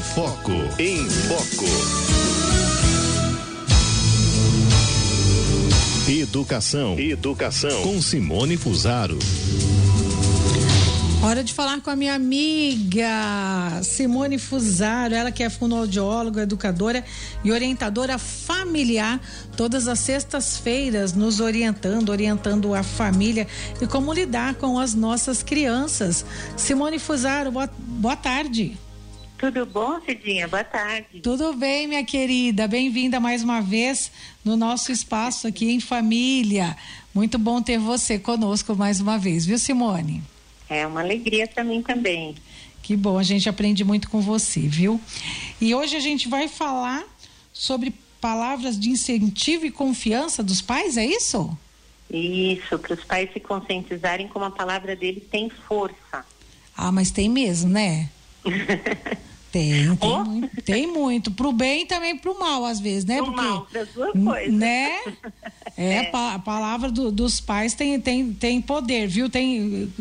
Foco. Em Foco. Educação. Educação. Com Simone Fusaro. Hora de falar com a minha amiga Simone Fusaro, ela que é fonoaudióloga, educadora e orientadora familiar, todas as sextas-feiras nos orientando, orientando a família e como lidar com as nossas crianças. Simone Fusaro, boa, boa tarde. Tudo bom, Cidinha? Boa tarde. Tudo bem, minha querida. Bem-vinda mais uma vez no nosso espaço aqui em família. Muito bom ter você conosco mais uma vez, viu, Simone? É uma alegria para mim também. Que bom, a gente aprende muito com você, viu? E hoje a gente vai falar sobre palavras de incentivo e confiança dos pais, é isso? Isso, para os pais se conscientizarem como a palavra deles tem força. Ah, mas tem mesmo, né? Tem, tem, oh. muito, tem muito. Pro bem e também pro mal, às vezes, né? Pro Porque, mal, das duas coisas. Né? É, é. a palavra do, dos pais tem, tem, tem poder, viu? Tem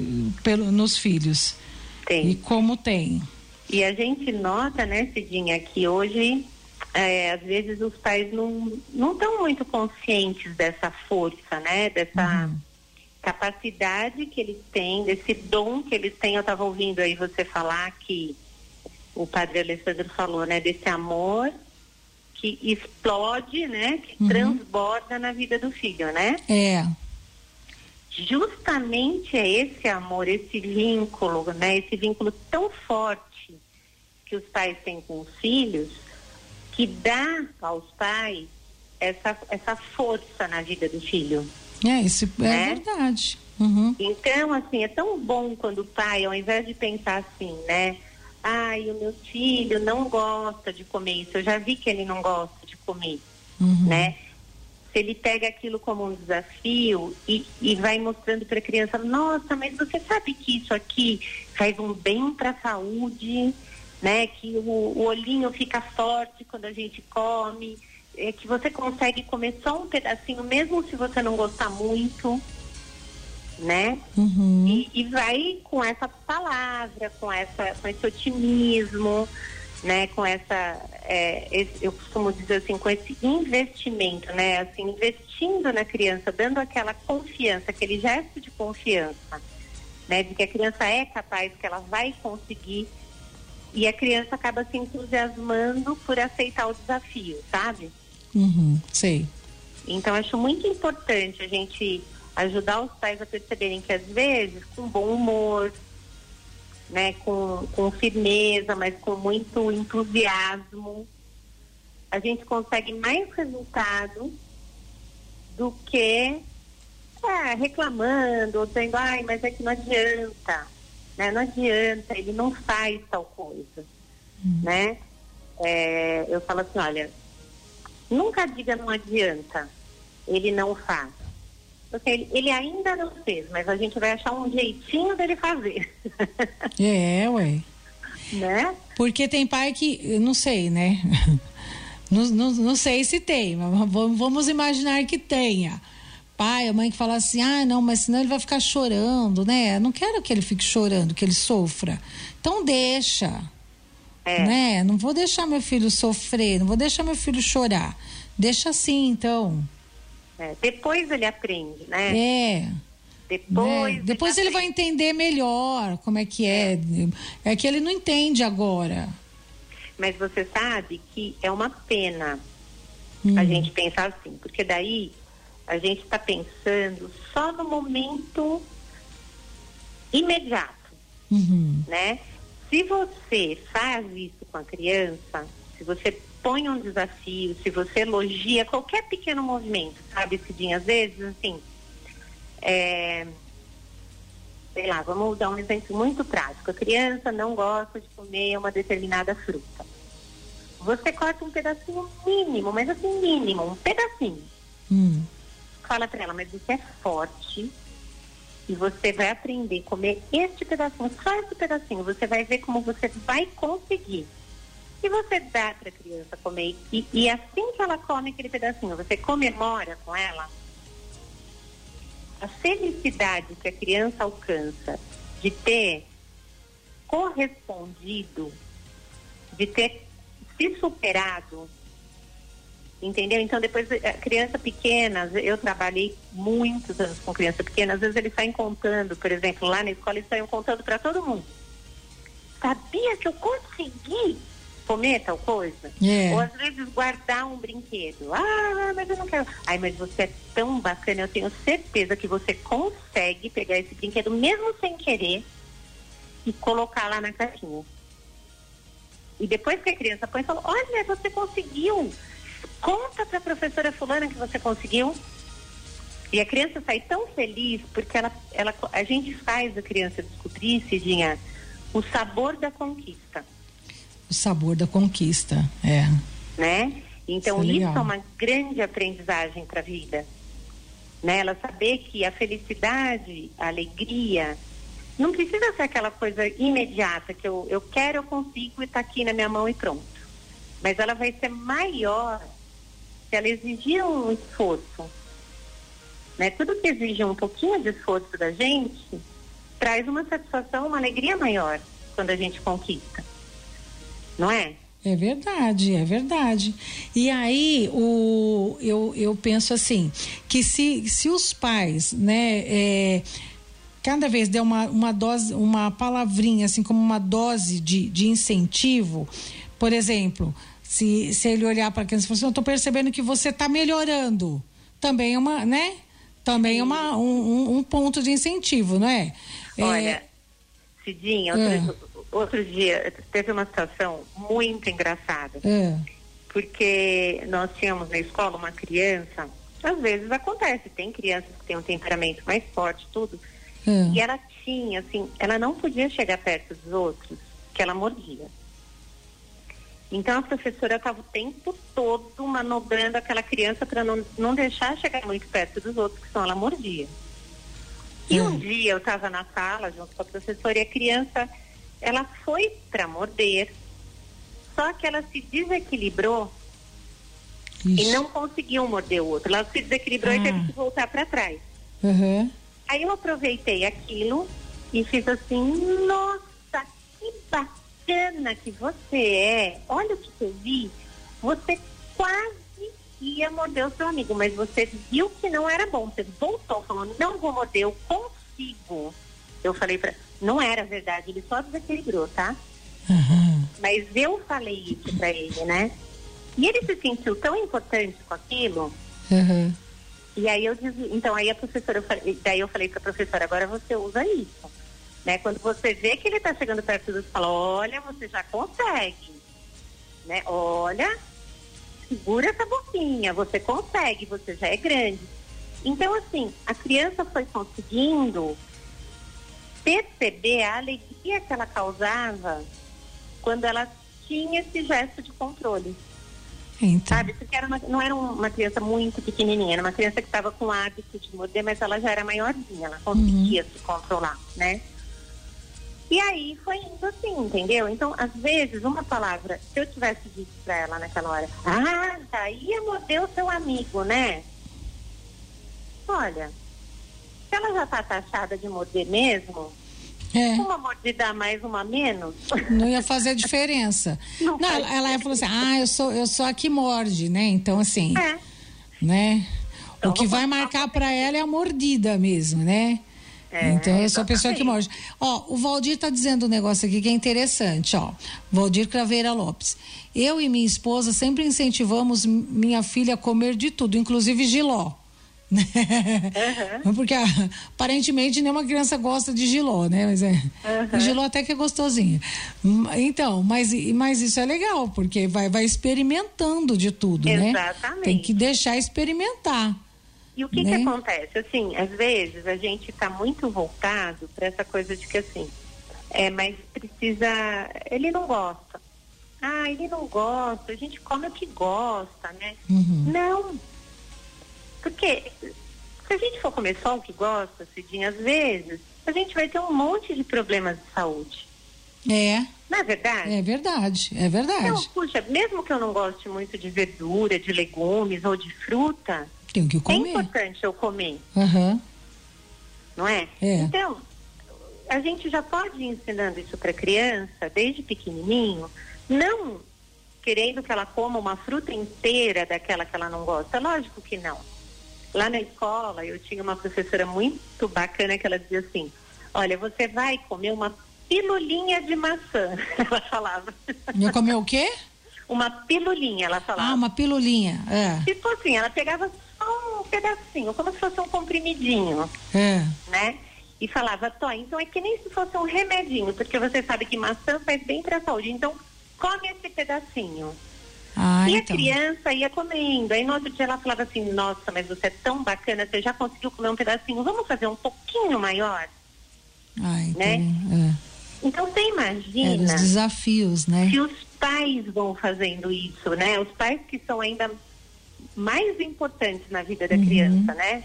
pelo, nos filhos. Tem. E como tem. E a gente nota, né, Cidinha, que hoje, é, às vezes, os pais não estão muito conscientes dessa força, né? Dessa. Uhum capacidade que eles têm, desse dom que eles têm. Eu estava ouvindo aí você falar que o padre Alessandro falou, né, desse amor que explode, né, que uhum. transborda na vida do filho, né? É. Justamente é esse amor, esse vínculo, né, esse vínculo tão forte que os pais têm com os filhos, que dá aos pais essa, essa força na vida do filho. É, isso é né? verdade. Uhum. Então, assim, é tão bom quando o pai, ao invés de pensar assim, né? Ai, o meu filho não gosta de comer isso, eu já vi que ele não gosta de comer, uhum. né? Se ele pega aquilo como um desafio e, e vai mostrando para a criança, nossa, mas você sabe que isso aqui faz um bem para a saúde, né? Que o, o olhinho fica forte quando a gente come é que você consegue comer só um pedacinho, mesmo se você não gostar muito, né? Uhum. E, e, vai com essa palavra, com, essa, com esse otimismo, né? Com essa, é, esse, eu costumo dizer assim, com esse investimento, né? Assim, investindo na criança, dando aquela confiança, aquele gesto de confiança, né? De que a criança é capaz, que ela vai conseguir e a criança acaba se entusiasmando por aceitar o desafio, sabe? Uhum, sei. Então, acho muito importante a gente ajudar os pais a perceberem que, às vezes, com bom humor, né, com, com firmeza, mas com muito entusiasmo, a gente consegue mais resultado do que é, reclamando ou dizendo, ai, mas é que não adianta, né? Não adianta, ele não faz tal coisa, uhum. né? É, eu falo assim, olha, Nunca diga não adianta, ele não faz. Porque ele, ainda não fez, mas a gente vai achar um jeitinho dele fazer. É, ué. Né? Porque tem pai que, não sei, né? Não, não, não sei se tem, mas vamos imaginar que tenha. Pai, a mãe que fala assim, ah, não, mas senão ele vai ficar chorando, né? Não quero que ele fique chorando, que ele sofra. Então deixa. É. Né? Não vou deixar meu filho sofrer, não vou deixar meu filho chorar. Deixa assim, então. É, depois ele aprende, né? É. Depois, né? Depois ele, ele vai entender melhor como é que é. é. É que ele não entende agora. Mas você sabe que é uma pena hum. a gente pensar assim, porque daí a gente está pensando só no momento imediato, uhum. né? Se você faz isso com a criança, se você põe um desafio, se você elogia qualquer pequeno movimento, sabe, Cidinha? Às vezes, assim, é, sei lá, vamos dar um exemplo muito prático. A criança não gosta de comer uma determinada fruta. Você corta um pedacinho mínimo, mas assim, mínimo, um pedacinho. Hum. Fala para ela, mas você é forte, e você vai aprender a comer este pedacinho, só esse pedacinho. Você vai ver como você vai conseguir. Se você dá para a criança comer e, e assim que ela come aquele pedacinho, você comemora com ela, a felicidade que a criança alcança de ter correspondido de ter se superado. Entendeu? Então, depois, a criança pequena, eu trabalhei muitos anos com criança pequena, às vezes eles saem contando, por exemplo, lá na escola, eles saem contando para todo mundo. Sabia que eu consegui comer tal coisa? É. Ou às vezes guardar um brinquedo. Ah, mas eu não quero. Ai, mas você é tão bacana, eu tenho certeza que você consegue pegar esse brinquedo mesmo sem querer e colocar lá na caixinha. E depois que a criança põe, fala: Olha, você conseguiu. Conta para a professora Fulana que você conseguiu. E a criança sai tão feliz porque ela, ela, a gente faz a criança descobrir, Cidinha, o sabor da conquista o sabor da conquista, é. Né? Então Isso é isso, é uma grande aprendizagem para a vida. Né? Ela saber que a felicidade, a alegria, não precisa ser aquela coisa imediata que eu, eu quero, eu consigo e está aqui na minha mão e pronto. Mas ela vai ser maior se ela exigir um esforço. Né? Tudo que exige um pouquinho de esforço da gente traz uma satisfação, uma alegria maior quando a gente conquista. Não é? É verdade, é verdade. E aí, o, eu, eu penso assim, que se, se os pais, né, é, cada vez der uma, uma dose, uma palavrinha, assim, como uma dose de, de incentivo, por exemplo, se, se ele olhar para a criança e falar assim, eu estou percebendo que você está melhorando, também é uma, né? Também é uma, um, um- ponto de incentivo, não é? É, Olha, Cidinha, outro, outro dia teve uma situação muito engraçada. é, porque nós tínhamos na escola uma criança, às vezes acontece, tem crianças que têm um temperamento mais forte, tudo, é. e ela tinha, assim, ela não podia chegar perto dos outros, que ela mordia. Então a professora estava o tempo todo manobrando aquela criança para não, não deixar chegar muito perto dos outros, que senão ela mordia. E um dia eu estava na sala junto com a professora e a criança, ela foi para morder, só que ela se desequilibrou e não conseguiu morder o outro. Ela se desequilibrou e Ah. teve que voltar para trás. Uhum. Aí eu aproveitei aquilo e fiz assim, nossa, que bacana que você é. Olha o que eu vi. Você quase ia morder o seu amigo, mas você viu que não era bom. Você voltou falando, não vou morder, eu consigo. Eu falei pra. Não era verdade, ele só desequilibrou, tá? Uhum. Mas eu falei isso pra ele, né? E ele se sentiu tão importante com aquilo Uhum. e aí eu diz, então aí a professora, eu falei, daí eu falei para a professora, agora você usa isso. Né? Quando você vê que ele está chegando perto do você fala, olha, você já consegue. Né? Olha, segura essa boquinha, você consegue, você já é grande. Então, assim, a criança foi conseguindo perceber a alegria que ela causava quando ela tinha esse gesto de controle Então, sabe? Porque era uma- não era um- uma criança muito pequenininha, era uma criança que estava com hábito de morder, mas ela já era maiorzinha, ela conseguia se controlar, né? E aí foi indo assim, entendeu? Então, às vezes, uma palavra, se eu tivesse dito pra ela naquela hora, ah, daí ia morder o seu amigo, né? Olha, se ela já tá taxada de morder mesmo, é. uma mordida a mais, uma a menos, não ia fazer diferença. Não Não, ela, ela ia falar assim, ah, eu sou, eu sou a que morde, né? Então, assim, é. né? Então, o que vai marcar para ela é a mordida mesmo, né? É, então, eu sou a pessoa que morde. Ó, o Valdir tá dizendo um negócio aqui que é interessante, ó. Valdir Craveira Lopes. Eu e minha esposa sempre incentivamos minha filha a comer de tudo, inclusive giló. Né? Porque ah, aparentemente nenhuma criança gosta de giló, né? Mas é, o giló até que é gostosinho. Hum, Então, mas, mas isso é legal, porque vai, vai experimentando de tudo, né? Exatamente. Tem que deixar experimentar. E o que, né? que acontece? Assim, às vezes a gente está muito voltado para essa coisa de que assim, é, mas precisa. Ele não gosta. Ah, ele não gosta, a gente come o que gosta, né? Uhum. Não. Porque se a gente for comer só o que gosta, Cidinha, às vezes, a gente vai ter um monte de problemas de saúde. É, Não é verdade? é verdade, é Então, verdade. puxa, mesmo que eu não goste muito de verdura, de legumes ou de fruta, Tem que é comer. importante eu comer. Aham. não é? É. Então, a gente já pode ir ensinando isso para criança, desde pequenininho, Não querendo que ela coma uma fruta inteira daquela que ela não gosta. Lógico que não. Lá na escola, eu tinha uma professora muito bacana que ela dizia assim: Olha, você vai comer uma pilulinha de maçã. Ela falava. Eu comer o quê? Uma pilulinha, ela falava. Ah, uma pilulinha. É. Tipo assim, ela pegava só um pedacinho, como se fosse um comprimidinho. É. Né? E falava, Tó, então é que nem se fosse um remedinho, porque você sabe que maçã faz bem para a saúde. Então, come esse pedacinho. Ah, e então. a criança ia comendo. Aí no outro dia ela falava assim, nossa, mas você é tão bacana, você já conseguiu comer um pedacinho, vamos fazer um pouquinho maior? Ai, né? É. Então você É, imagina os desafios, né? que os pais vão fazendo isso, né? Os pais que são ainda mais importantes na vida da Uhum. criança, né?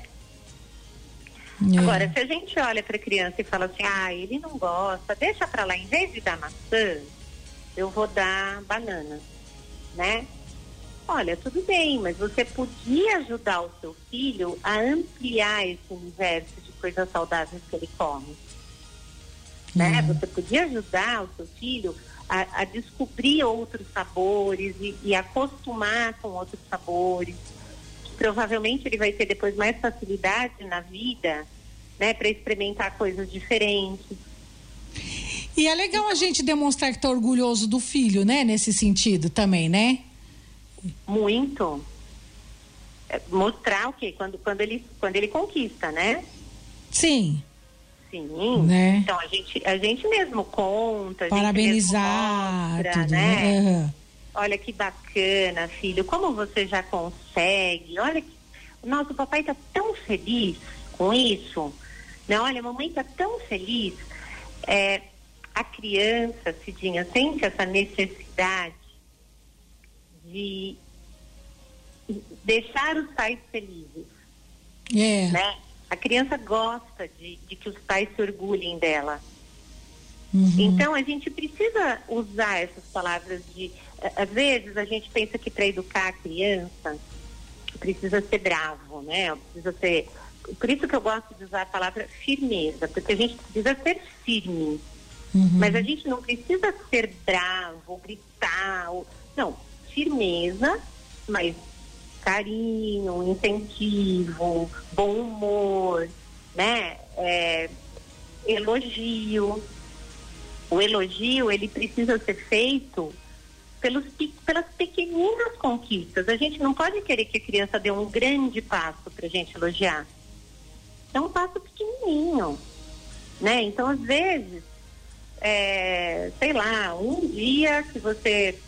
É. Agora, se a gente olha para a criança e fala assim, ah, ele não gosta, deixa para lá, em vez de dar maçã, eu vou dar banana, né? Olha, tudo bem, mas você podia ajudar o seu filho a ampliar esse universo de coisas saudáveis que ele come, né? Uhum. Você podia ajudar o seu filho a, a descobrir outros sabores e, e acostumar com outros sabores provavelmente ele vai ter depois mais facilidade na vida, né, para experimentar coisas diferentes. E é legal a gente demonstrar que tá orgulhoso do filho, né? Nesse sentido também, né? Muito. É, Mostrar o quê? Quando, quando, ele, quando ele conquista, né? Sim. Sim. Né? Então a gente, a gente mesmo conta, a gente Parabenizar, mesmo mostra, tudo, né? né? Olha que bacana, filho, como você já consegue. Olha que. Nossa, o papai tá tão feliz com isso. Né? Olha, a mamãe tá tão feliz. É, a criança, Cidinha, sente essa necessidade de deixar os pais felizes. É. Né? A criança gosta de, de que os pais se orgulhem dela. Uhum. Então a gente precisa usar essas palavras de. Às vezes a gente pensa que para educar a criança precisa ser bravo, né? Precisa ser. Por isso que eu gosto de usar a palavra firmeza, porque a gente precisa ser firme. Uhum. Mas a gente não precisa ser bravo, gritar. Ou... Não, firmeza, mas carinho, incentivo, bom humor, né? É, elogio. O elogio, ele precisa ser feito pelos, pe- pelas pequeninas conquistas. A gente não pode querer que a criança dê um grande passo para a gente elogiar. É um passo pequenininho, né? Então, às vezes, é, sei lá, um dia que você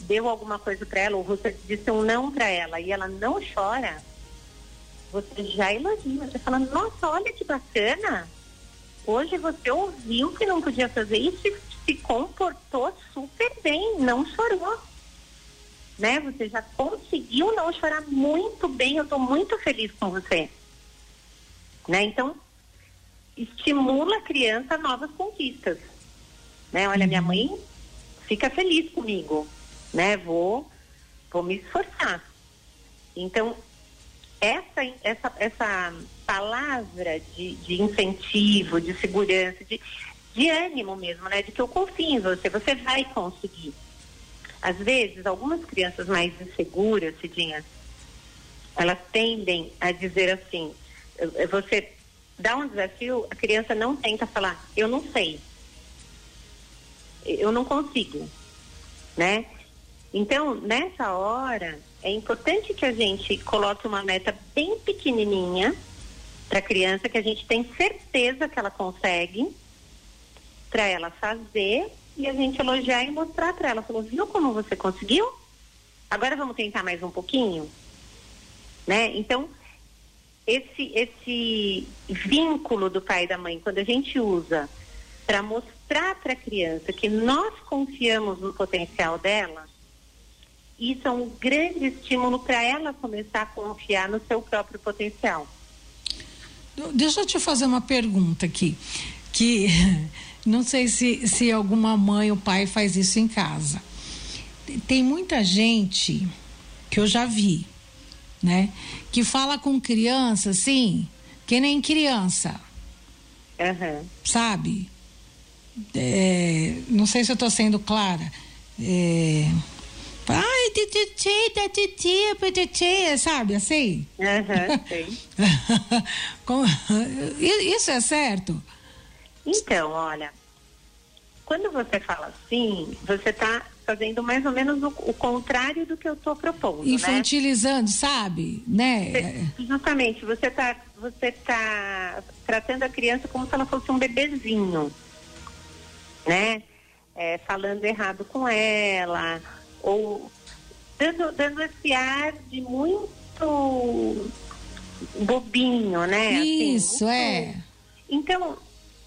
deu alguma coisa para ela ou você disse um não para ela e ela não chora, você já elogia, você fala, nossa, olha que bacana. Hoje você ouviu que não podia fazer isso e se comportou super bem, não chorou. Né? Você já conseguiu não chorar muito bem, eu estou muito feliz com você. Né? Então, estimula a criança a novas conquistas. Né? Olha, minha mãe fica feliz comigo, né? Vou, vou me esforçar. Então, essa, essa, essa palavra de, de incentivo, de segurança, de, de ânimo mesmo, né? De que eu confio em você, você vai conseguir. Às vezes, algumas crianças mais inseguras, Cidinha, elas tendem a dizer assim, você dá um desafio, a criança não tenta falar, eu não sei. Eu não consigo, né? Então, nessa hora, é importante que a gente coloque uma meta bem pequenininha para a criança, que a gente tem certeza que ela consegue, para ela fazer e a gente elogiar e mostrar para ela. Falou, viu como você conseguiu? Agora vamos tentar mais um pouquinho? Né? Então, esse, esse vínculo do pai e da mãe, quando a gente usa para mostrar para a criança que nós confiamos no potencial dela, isso é um grande estímulo para ela começar a confiar no seu próprio potencial. Deixa eu te fazer uma pergunta aqui, que não sei se, se alguma mãe ou pai faz isso em casa. Tem muita gente que eu já vi, né? Que fala com criança assim, que nem criança, Aham. sabe? É, não sei se eu estou sendo clara. É, Ai, titi, titi, titi, sabe assim? Uhum, Isso é certo? Então, olha, quando você fala assim, você está fazendo mais ou menos o, o, contrário do que eu estou propondo. Né? Infantilizando, né? sabe? Né? Você, justamente, você está você tá tratando a criança como se ela fosse um bebezinho, né? É, falando errado com ela, ou dando, dando esse ar de muito bobinho, né? Assim, Isso, assim, é. Então,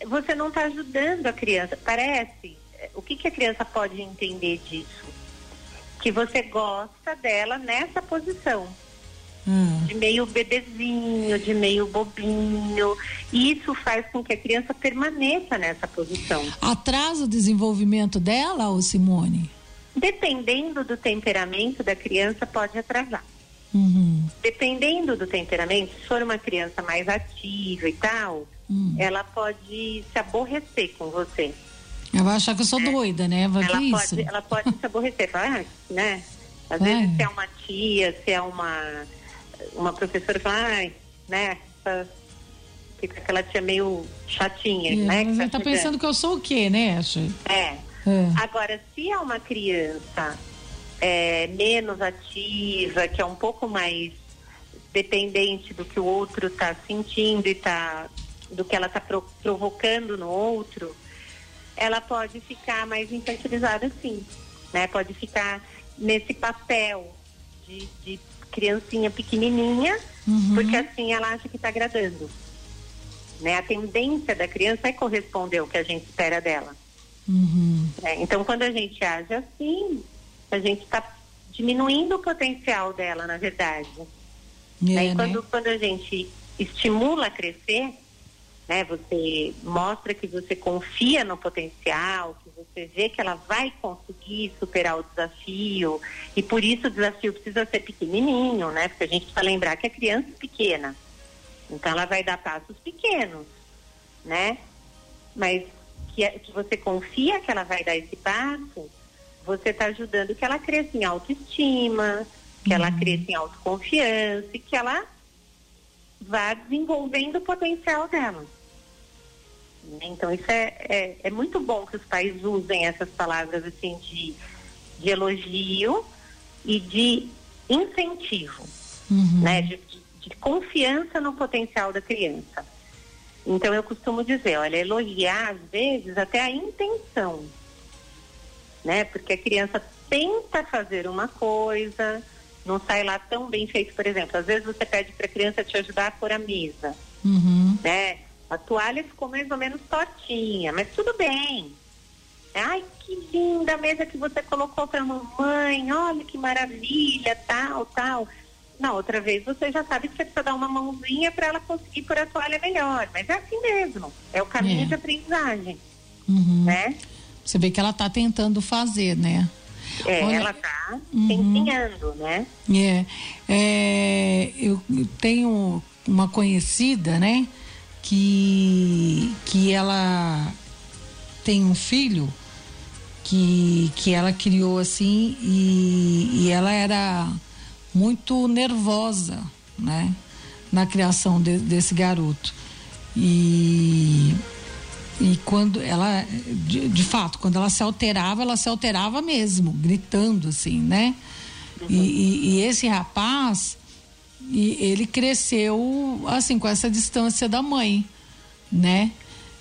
você não está ajudando a criança. Parece. O que, que a criança pode entender disso? Que você gosta dela nessa posição. Hum. De meio bebezinho, de meio bobinho. E isso faz com que a criança permaneça nessa posição. Atrasa o desenvolvimento dela, ou Simone? Dependendo do temperamento da criança, pode atrasar. Uhum. Dependendo do temperamento, se for uma criança mais ativa e tal, hum. ela pode se aborrecer com você. Ela vai achar que eu sou é. doida, né? Vai ela, pode, isso? ela pode se aborrecer, falar, ah, né? Às vezes se é uma tia, se é uma, uma professora, fala, ai, né? Fica aquela tia meio chatinha, é, né? Mas ela tá pensando que eu sou o quê, né? É. É. Agora, se é uma criança é, menos ativa, que é um pouco mais dependente do que o outro está sentindo e tá, do que ela está pro, provocando no outro, ela pode ficar mais infantilizada sim, né? Pode ficar nesse papel de, de criancinha pequenininha, uhum. porque assim ela acha que está agradando. Né? A tendência da criança é corresponder ao que a gente espera dela. Uhum. É, então, quando a gente age assim, a gente está diminuindo o potencial dela, na verdade. É, né? E quando, né? quando a gente estimula a crescer, né, você mostra que você confia no potencial, que você vê que ela vai conseguir superar o desafio, e por isso o desafio precisa ser pequenininho, né? Porque a gente precisa lembrar que a criança é pequena. Então ela vai dar passos pequenos, né? Mas que, é, que você confia que ela vai dar esse passo, você está ajudando que ela cresça em autoestima, que uhum. ela cresça em autoconfiança e que ela vá desenvolvendo o potencial dela. Então isso é, é, é, muito bom que os pais usem essas palavras assim de, de elogio e de incentivo, uhum. né? De, de, de confiança no potencial da criança. Então eu costumo dizer, olha, elogiar às vezes até a intenção, né? Porque a criança tenta fazer uma coisa, não sai lá tão bem feito, por exemplo, às vezes você pede para a criança te ajudar a pôr a mesa, uhum. né? A toalha ficou mais ou menos tortinha, mas tudo bem. Ai, que linda a mesa que você colocou para a mamãe, olha que maravilha, tal, tal. Na outra vez você já sabe que você precisa dar uma mãozinha para ela conseguir pôr a toalha melhor. Mas é assim mesmo. É o caminho é. de aprendizagem. Uhum. Né? Você vê que ela está tentando fazer, né? É, Olha, ela está uhum. empenhando, né? É, é, eu tenho uma conhecida, né? Que, que ela tem um filho que, que ela criou assim e, e ela era muito nervosa, né? Na criação de, desse garoto. E, e quando ela, de, de, fato, quando ela se alterava, ela se alterava mesmo, gritando assim, né? Uhum. E, e, e, esse rapaz, e ele cresceu assim, com essa distância da mãe, né?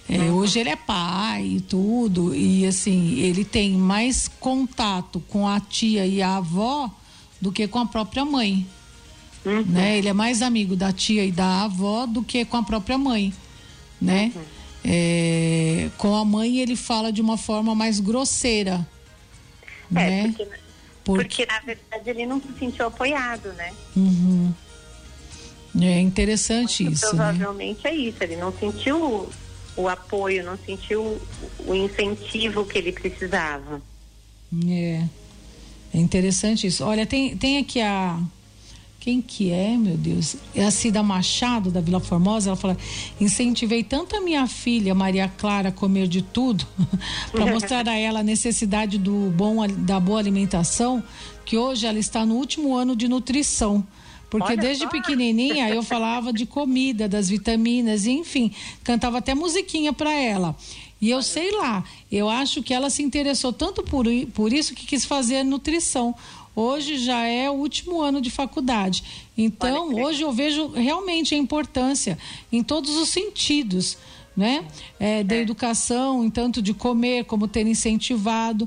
É, uhum. Hoje ele é pai e tudo, e assim, ele tem mais contato com a tia e a avó do que com a própria mãe. Uhum. Né? Ele é mais amigo da tia e da avó do que com a própria mãe, né? Uhum. É, com a mãe ele fala de uma forma mais grosseira, é, né? Porque, porque... porque, na verdade ele não se sentiu apoiado, né? Uhum. É interessante Muito isso. Né? Provavelmente né? é isso. Ele não sentiu o, o apoio, não sentiu o, o incentivo que ele precisava. É. É interessante isso. Olha, tem, tem aqui a. quem que é, meu Deus? É a Cida Machado, da Vila Formosa. Ela fala: incentivei tanto a minha filha, Maria Clara, a comer de tudo, para mostrar a ela a necessidade do bom, da boa alimentação, que hoje ela está no último ano de nutrição. Porque Olha desde só. pequenininha eu falava de comida, das vitaminas, e enfim, cantava até musiquinha para ela. E eu sei lá, eu acho que ela se interessou tanto por, por isso que quis fazer nutrição. Hoje já é o último ano de faculdade. Então, hoje eu vejo realmente a importância em todos os sentidos. Né? É, da é. educação, em tanto de comer, como ter incentivado,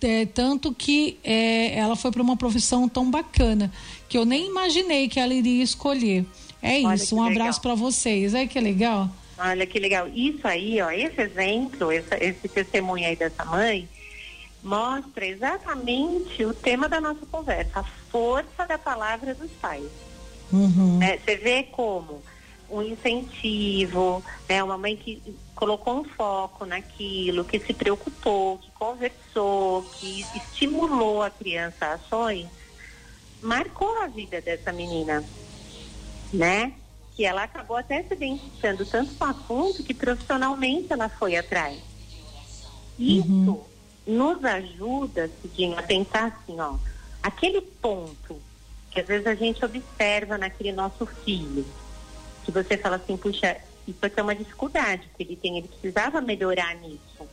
é, tanto que é, ela foi para uma profissão tão bacana que eu nem imaginei que ela iria escolher. É Olha isso, um abraço para vocês. É que legal. Olha que legal. Isso aí, ó, esse exemplo, esse, esse testemunho aí dessa mãe, mostra exatamente o tema da nossa conversa, a força da palavra dos pais. Uhum. É, você vê como um incentivo, né, uma mãe que colocou um foco naquilo, que se preocupou, que conversou, que estimulou a criança a ações, marcou a vida dessa menina, né? Que ela acabou até se identificando tanto com o assunto que profissionalmente ela foi atrás. Isso uhum nos ajuda, Cidinho, a pensar assim, ó, aquele ponto que às vezes a gente observa naquele nosso filho, que você fala assim, puxa, isso aqui é uma dificuldade que ele tem, ele precisava melhorar nisso.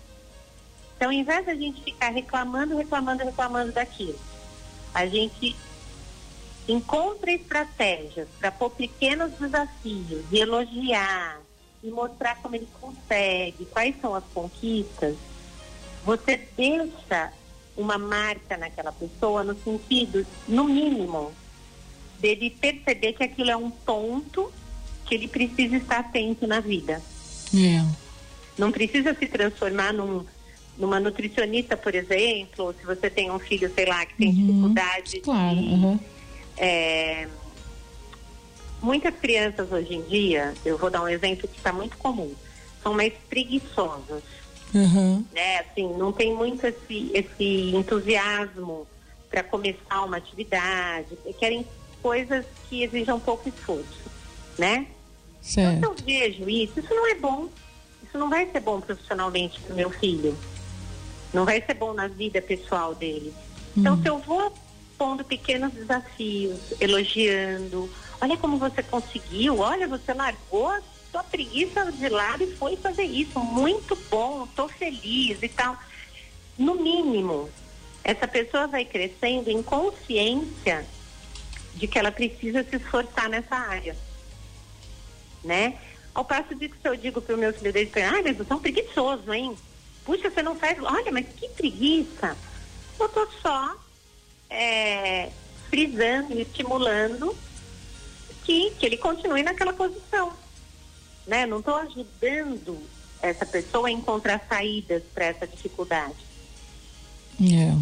Então, ao invés da gente ficar reclamando, reclamando, reclamando daquilo, a gente encontra estratégias para pôr pequenos desafios e elogiar e mostrar como ele consegue, quais são as conquistas, você deixa uma marca naquela pessoa no sentido, no mínimo, dele perceber que aquilo é um ponto que ele precisa estar atento na vida. É. Não precisa se transformar num, numa nutricionista, por exemplo, ou se você tem um filho, sei lá, que tem uhum. dificuldade claro, de, uhum. é, muitas crianças hoje em dia, eu vou dar um exemplo que está muito comum, são mais preguiçosas. Uhum. Né? Assim, não tem muito esse, esse entusiasmo para começar uma atividade, querem coisas que exijam pouco esforço, né? Certo. Então, eu vejo isso, isso não é bom. Isso não vai ser bom profissionalmente para o meu filho. Não vai ser bom na vida pessoal dele. Então, uhum. se eu vou pondo pequenos desafios, elogiando, olha como você conseguiu, olha, você largou sua preguiça de lado e foi fazer isso. Muito bom, estou feliz e tal. No mínimo, essa pessoa vai crescendo em consciência de que ela precisa se esforçar nessa área. Né? Ao passo de que se eu digo para o meu filho dele, ah, mas você é um preguiçoso, hein? Puxa, você não faz. Olha, mas que preguiça. Eu estou só é, frisando estimulando que, que ele continue naquela posição né? Não estou ajudando essa pessoa a encontrar saídas para essa dificuldade. Yeah.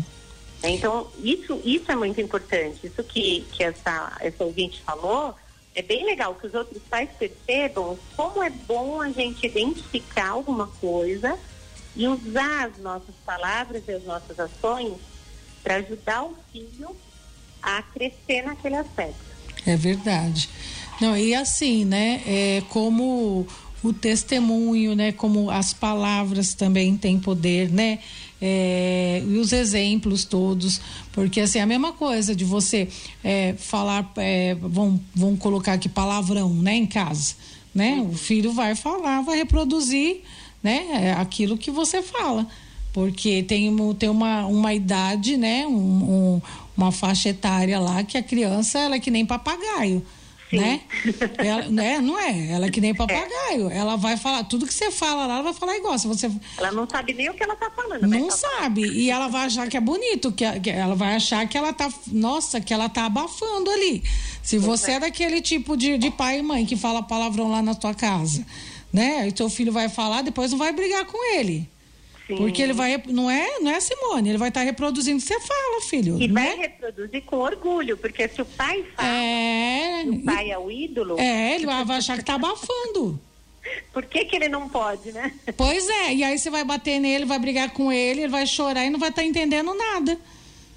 É. Então, isso, isso é muito importante. Isso que, que essa, essa ouvinte falou é bem legal que os outros pais percebam como é bom a gente identificar alguma coisa e usar as nossas palavras e as nossas ações para ajudar o filho a crescer naquele aspecto. É verdade. Não, e assim, né? É, como o testemunho, né? Como as palavras também têm poder, né? É, e os exemplos todos, porque assim, a mesma coisa de você é, falar, é, vão, vão colocar aqui palavrão, né, em casa, né? O filho vai falar, vai reproduzir, né, é, aquilo que você fala, porque tem, tem uma, uma idade, né, um, um, uma faixa etária lá que a criança, ela é que nem papagaio, né? Ela, né? Não é? Ela é que nem papagaio. É. Ela vai falar, tudo que você fala lá, ela vai falar igual. Se você... Ela não sabe nem o que ela tá falando. Não sabe. E ela vai achar que é bonito, que, que ela vai achar que ela tá. Nossa, que ela tá abafando ali. Se você é. é daquele tipo de, de pai e mãe que fala palavrão lá na tua casa, né? E teu filho vai falar, depois não vai brigar com ele. Sim. Porque ele vai, não é, não é Simone, ele vai estar tá reproduzindo o que você fala, filho. E vai é? reproduzir com orgulho, porque se o pai fala, é... o pai é o ídolo. É, ele vai achar que tá abafando. Por que, que ele não pode, né? Pois é, e aí você vai bater nele, vai brigar com ele, ele vai chorar e não vai estar tá entendendo nada.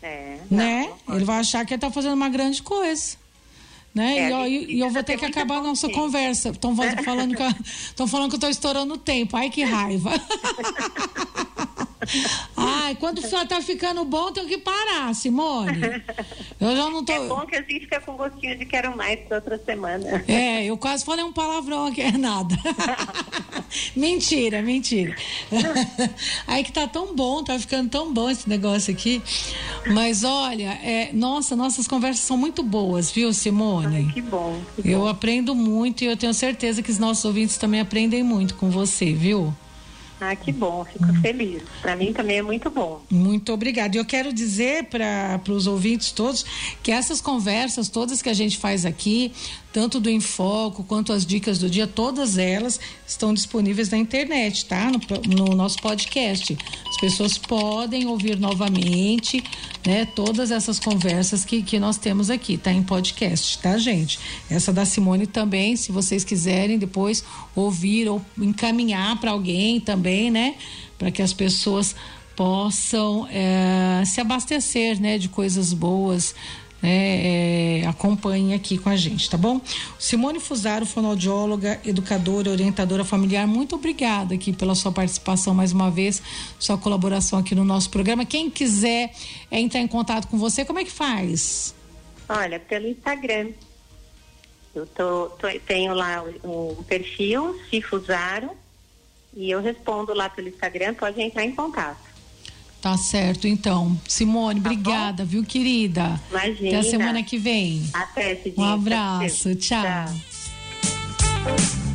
É. Né? Não, não ele vai achar que ele tá fazendo uma grande coisa. Né? É, e, ó, e, eu vou ter que acabar a nossa conversa. Estão falando que estão falando que eu estou estourando o tempo. Ai que raiva. Ai, quando tá ficando bom, tem que parar, Simone. Eu já não tô. É bom que a gente fica com gostinho de quero mais para outra semana. É, eu quase falei um palavrão aqui, é nada. mentira, mentira. Aí que tá tão bom, tá ficando tão bom esse negócio aqui. Mas olha, é, nossa, nossas conversas são muito boas, viu, Simone? Ai, que bom. Que eu bom. aprendo muito e eu tenho certeza que os nossos ouvintes também aprendem muito com você, viu? Ah, que bom, fico feliz. Para mim também é muito bom. Muito obrigada. Eu quero dizer para os ouvintes todos que essas conversas todas que a gente faz aqui, tanto do Enfoco quanto as dicas do dia, todas elas estão disponíveis na internet, tá? No, no nosso podcast. As pessoas podem ouvir novamente, né? Todas essas conversas que, que nós temos aqui, tá? Em podcast, tá, gente? Essa da Simone também, se vocês quiserem depois ouvir ou encaminhar para alguém também, né? Para que as pessoas possam é, se abastecer, né? De coisas boas né, é, acompanhe aqui com a gente, tá bom? Simone Fusaro, fonoaudióloga, educadora, orientadora familiar, muito obrigada aqui pela sua participação mais uma vez, sua colaboração aqui no nosso programa. Quem quiser é, entrar em contato com você, como é que faz? Olha, pelo Instagram. Eu tô, tô tenho lá o, o perfil, Cifusaro, e eu respondo lá pelo Instagram, pode entrar em contato. Tá certo, então. Simone, tá obrigada, bom? viu, querida? Imagina. Até a semana que vem. Até, Um abraço, tchau. tchau.